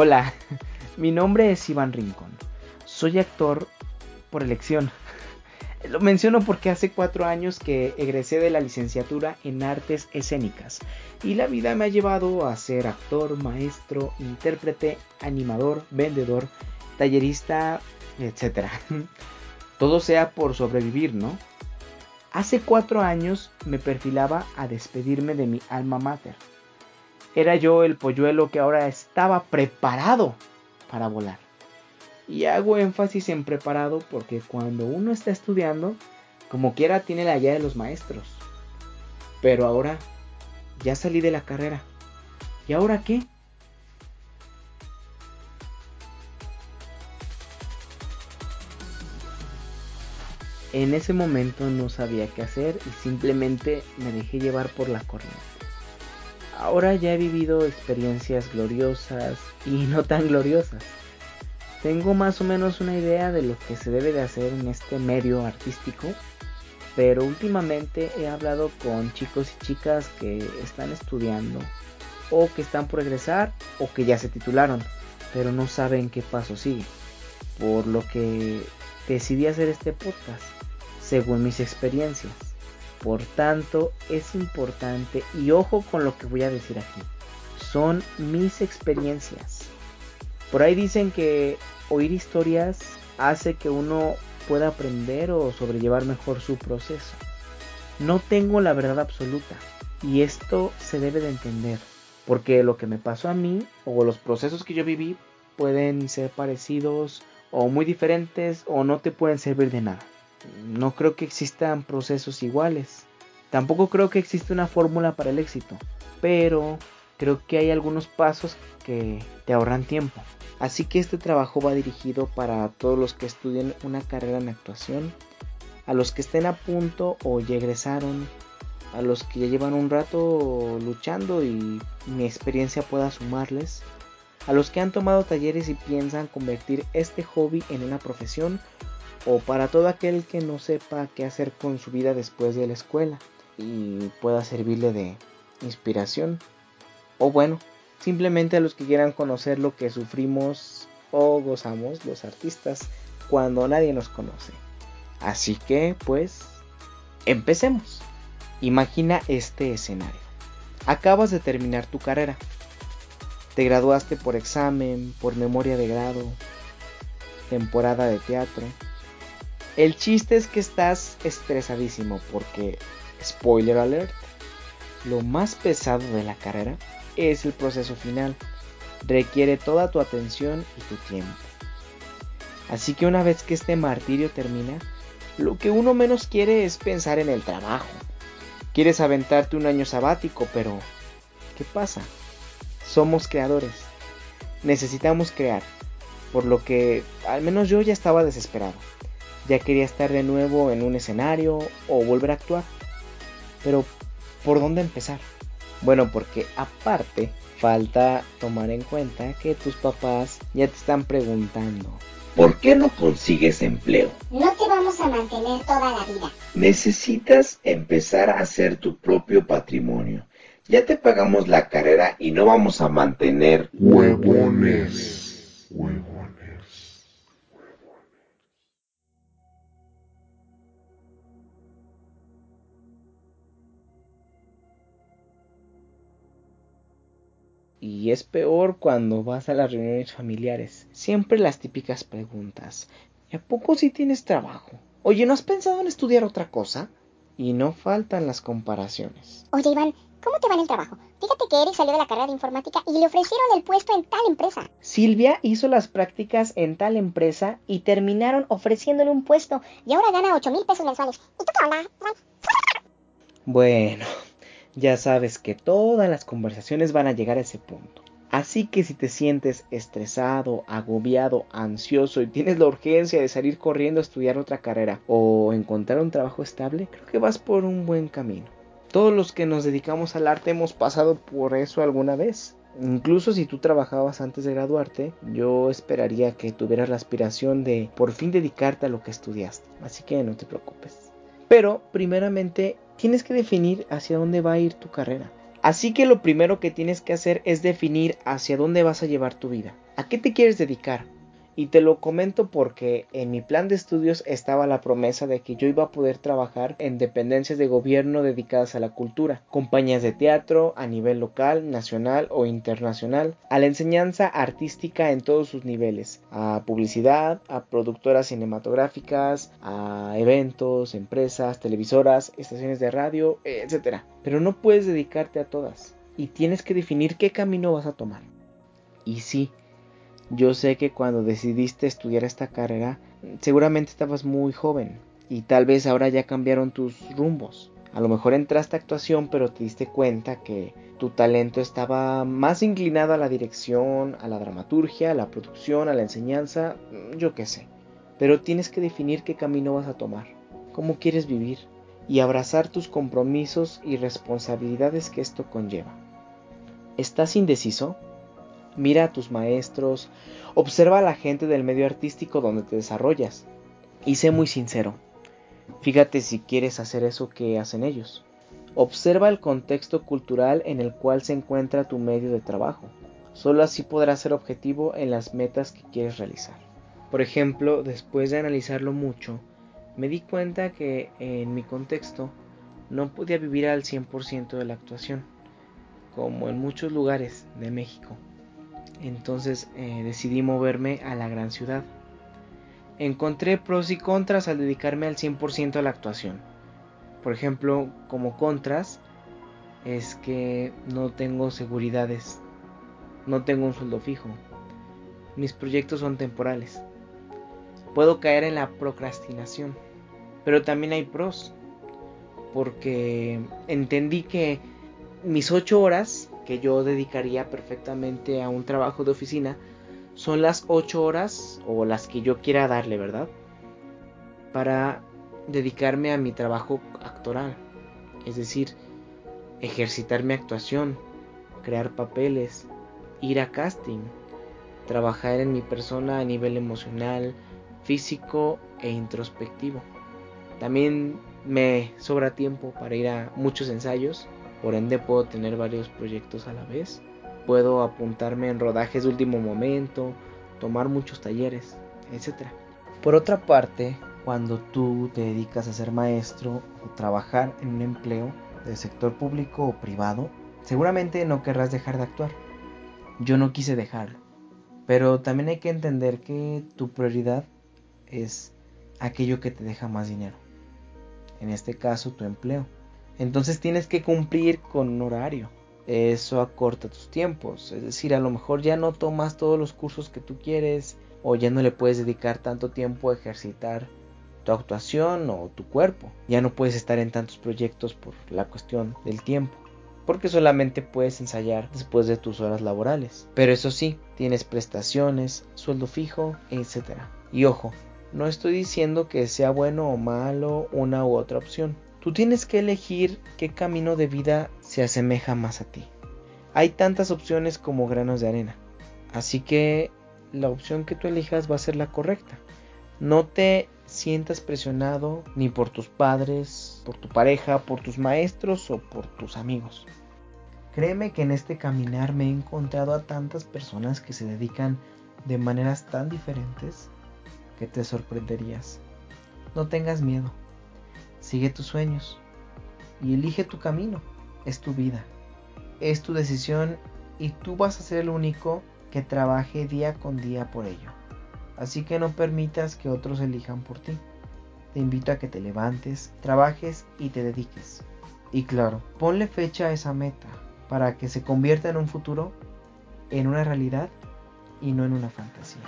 Hola, mi nombre es Iván Rincón. Soy actor por elección. Lo menciono porque hace cuatro años que egresé de la licenciatura en artes escénicas y la vida me ha llevado a ser actor, maestro, intérprete, animador, vendedor, tallerista, etc. Todo sea por sobrevivir, ¿no? Hace cuatro años me perfilaba a despedirme de mi alma mater. Era yo el polluelo que ahora estaba preparado para volar. Y hago énfasis en preparado porque cuando uno está estudiando, como quiera tiene la guía de los maestros. Pero ahora ya salí de la carrera. ¿Y ahora qué? En ese momento no sabía qué hacer y simplemente me dejé llevar por la corriente. Ahora ya he vivido experiencias gloriosas y no tan gloriosas tengo más o menos una idea de lo que se debe de hacer en este medio artístico, pero últimamente he hablado con chicos y chicas que están estudiando o que están por egresar o que ya se titularon, pero no saben qué paso sigue. Por lo que decidí hacer este podcast, según mis experiencias. Por tanto, es importante y ojo con lo que voy a decir aquí. Son mis experiencias por ahí dicen que oír historias hace que uno pueda aprender o sobrellevar mejor su proceso. No tengo la verdad absoluta y esto se debe de entender, porque lo que me pasó a mí o los procesos que yo viví pueden ser parecidos o muy diferentes o no te pueden servir de nada. No creo que existan procesos iguales. Tampoco creo que exista una fórmula para el éxito, pero creo que hay algunos pasos que te ahorran tiempo. Así que este trabajo va dirigido para todos los que estudien una carrera en actuación, a los que estén a punto o ya egresaron, a los que ya llevan un rato luchando y mi experiencia pueda sumarles, a los que han tomado talleres y piensan convertir este hobby en una profesión, o para todo aquel que no sepa qué hacer con su vida después de la escuela y pueda servirle de inspiración. O bueno, simplemente a los que quieran conocer lo que sufrimos o gozamos los artistas cuando nadie nos conoce. Así que, pues, empecemos. Imagina este escenario. Acabas de terminar tu carrera. Te graduaste por examen, por memoria de grado, temporada de teatro. El chiste es que estás estresadísimo porque, spoiler alert, lo más pesado de la carrera es el proceso final. Requiere toda tu atención y tu tiempo. Así que una vez que este martirio termina, lo que uno menos quiere es pensar en el trabajo. Quieres aventarte un año sabático, pero ¿qué pasa? Somos creadores. Necesitamos crear. Por lo que al menos yo ya estaba desesperado. Ya quería estar de nuevo en un escenario o volver a actuar. Pero, ¿por dónde empezar? Bueno, porque aparte falta tomar en cuenta que tus papás ya te están preguntando. ¿Por qué no consigues empleo? No te vamos a mantener toda la vida. Necesitas empezar a hacer tu propio patrimonio. Ya te pagamos la carrera y no vamos a mantener huevones. Huevones. Y es peor cuando vas a las reuniones familiares. Siempre las típicas preguntas. ¿Y a poco si tienes trabajo? Oye, ¿no has pensado en estudiar otra cosa? Y no faltan las comparaciones. Oye, Iván, ¿cómo te va en el trabajo? Fíjate que Eric salió de la carrera de informática y le ofrecieron el puesto en tal empresa. Silvia hizo las prácticas en tal empresa y terminaron ofreciéndole un puesto. Y ahora gana 8 mil pesos mensuales. ¿Y tú qué onda? Bueno, ya sabes que todas las conversaciones van a llegar a ese punto. Así que si te sientes estresado, agobiado, ansioso y tienes la urgencia de salir corriendo a estudiar otra carrera o encontrar un trabajo estable, creo que vas por un buen camino. Todos los que nos dedicamos al arte hemos pasado por eso alguna vez. Incluso si tú trabajabas antes de graduarte, yo esperaría que tuvieras la aspiración de por fin dedicarte a lo que estudiaste. Así que no te preocupes. Pero primeramente tienes que definir hacia dónde va a ir tu carrera. Así que lo primero que tienes que hacer es definir hacia dónde vas a llevar tu vida. ¿A qué te quieres dedicar? Y te lo comento porque en mi plan de estudios estaba la promesa de que yo iba a poder trabajar en dependencias de gobierno dedicadas a la cultura, compañías de teatro a nivel local, nacional o internacional, a la enseñanza artística en todos sus niveles, a publicidad, a productoras cinematográficas, a eventos, empresas, televisoras, estaciones de radio, etc. Pero no puedes dedicarte a todas y tienes que definir qué camino vas a tomar. Y sí, yo sé que cuando decidiste estudiar esta carrera, seguramente estabas muy joven y tal vez ahora ya cambiaron tus rumbos. A lo mejor entraste a actuación, pero te diste cuenta que tu talento estaba más inclinado a la dirección, a la dramaturgia, a la producción, a la enseñanza, yo qué sé. Pero tienes que definir qué camino vas a tomar, cómo quieres vivir y abrazar tus compromisos y responsabilidades que esto conlleva. ¿Estás indeciso? Mira a tus maestros, observa a la gente del medio artístico donde te desarrollas y sé muy sincero. Fíjate si quieres hacer eso que hacen ellos. Observa el contexto cultural en el cual se encuentra tu medio de trabajo. Solo así podrás ser objetivo en las metas que quieres realizar. Por ejemplo, después de analizarlo mucho, me di cuenta que en mi contexto no podía vivir al 100% de la actuación, como en muchos lugares de México. Entonces eh, decidí moverme a la gran ciudad. Encontré pros y contras al dedicarme al 100% a la actuación. Por ejemplo, como contras es que no tengo seguridades, no tengo un sueldo fijo, mis proyectos son temporales. Puedo caer en la procrastinación, pero también hay pros, porque entendí que mis 8 horas que yo dedicaría perfectamente a un trabajo de oficina son las 8 horas o las que yo quiera darle, ¿verdad? Para dedicarme a mi trabajo actoral. Es decir, ejercitar mi actuación, crear papeles, ir a casting, trabajar en mi persona a nivel emocional, físico e introspectivo. También me sobra tiempo para ir a muchos ensayos por ende puedo tener varios proyectos a la vez. Puedo apuntarme en rodajes de último momento, tomar muchos talleres, etc. Por otra parte, cuando tú te dedicas a ser maestro o trabajar en un empleo del sector público o privado, seguramente no querrás dejar de actuar. Yo no quise dejarlo. Pero también hay que entender que tu prioridad es aquello que te deja más dinero. En este caso, tu empleo. Entonces tienes que cumplir con un horario. Eso acorta tus tiempos. Es decir, a lo mejor ya no tomas todos los cursos que tú quieres o ya no le puedes dedicar tanto tiempo a ejercitar tu actuación o tu cuerpo. Ya no puedes estar en tantos proyectos por la cuestión del tiempo. Porque solamente puedes ensayar después de tus horas laborales. Pero eso sí, tienes prestaciones, sueldo fijo, etc. Y ojo, no estoy diciendo que sea bueno o malo una u otra opción. Tú tienes que elegir qué camino de vida se asemeja más a ti. Hay tantas opciones como granos de arena. Así que la opción que tú elijas va a ser la correcta. No te sientas presionado ni por tus padres, por tu pareja, por tus maestros o por tus amigos. Créeme que en este caminar me he encontrado a tantas personas que se dedican de maneras tan diferentes que te sorprenderías. No tengas miedo. Sigue tus sueños y elige tu camino. Es tu vida. Es tu decisión y tú vas a ser el único que trabaje día con día por ello. Así que no permitas que otros elijan por ti. Te invito a que te levantes, trabajes y te dediques. Y claro, ponle fecha a esa meta para que se convierta en un futuro, en una realidad y no en una fantasía.